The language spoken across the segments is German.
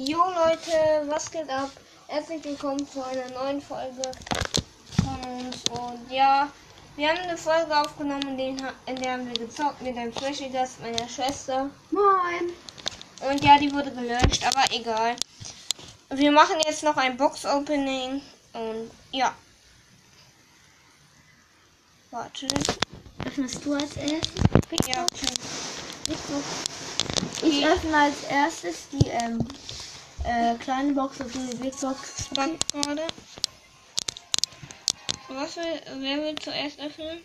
Jo Leute, was geht ab? Herzlich willkommen zu einer neuen Folge von uns. Und ja, wir haben eine Folge aufgenommen, in, der haben wir gezockt mit einem Flashy Gast meiner Schwester. Moin. Und ja, die wurde gelöscht, aber egal. Wir machen jetzt noch ein Box-Opening. Und ja. Warte. Öffnest du als erstes? Ja, Ich öffne als erstes die ähm, äh, kleine Box und die Big Box. Gerade. Was will, wer will zuerst öffnen?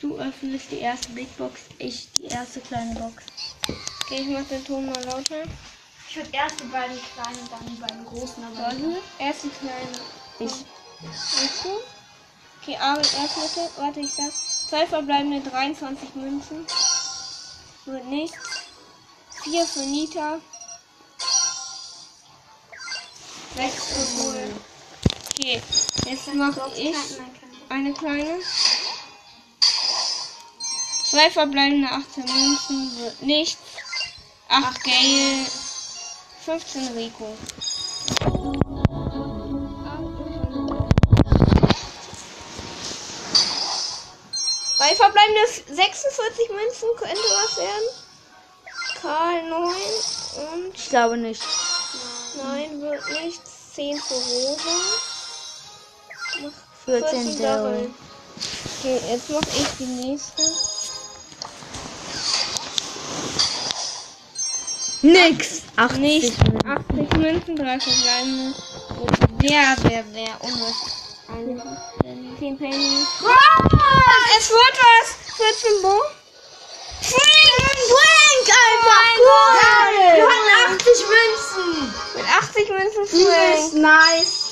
Du öffnest die erste Big Box, ich die erste kleine Box. Okay, ich mach den Ton mal lauter. Ich würde erst die beiden kleinen, dann die beiden großen, aber Warte, erst die kleine. ich. Weißt du? Okay, Abel öffnete. Warte, ich sag. Zwei verbleibende 23 Münzen. Wird nichts. Vier für Nita. Bull. Okay, jetzt mache ich eine kleine. Zwei verbleibende 18 Münzen wird nichts. 8 Gale. 15 Rico. Bei verbleibende 46 Münzen könnte was werden. Karl 9 und Ich glaube nicht. Wird nichts. 10 für Rosa. 14 14 Daryl. Okay, jetzt mache ich die nächste. Nix. 80 Nicht Münzen. 80 Münzen, 3 verbleibende. Wer, wer, wer? Unwahrscheinlich. 10 Penny. Es wird was! 80 Münzen Die ist Frank. nice.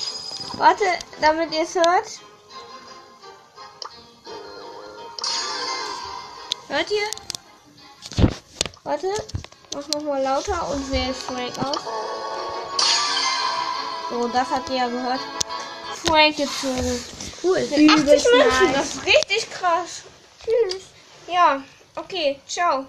Warte, damit ihr es hört. Hört ihr? Warte, mach nochmal lauter und wähle Frank aus. So, das habt ihr ja gehört. Frank gezogen. Cool. Mit 80 Münzen, das ist richtig krass. Tschüss. Ja, okay, ciao.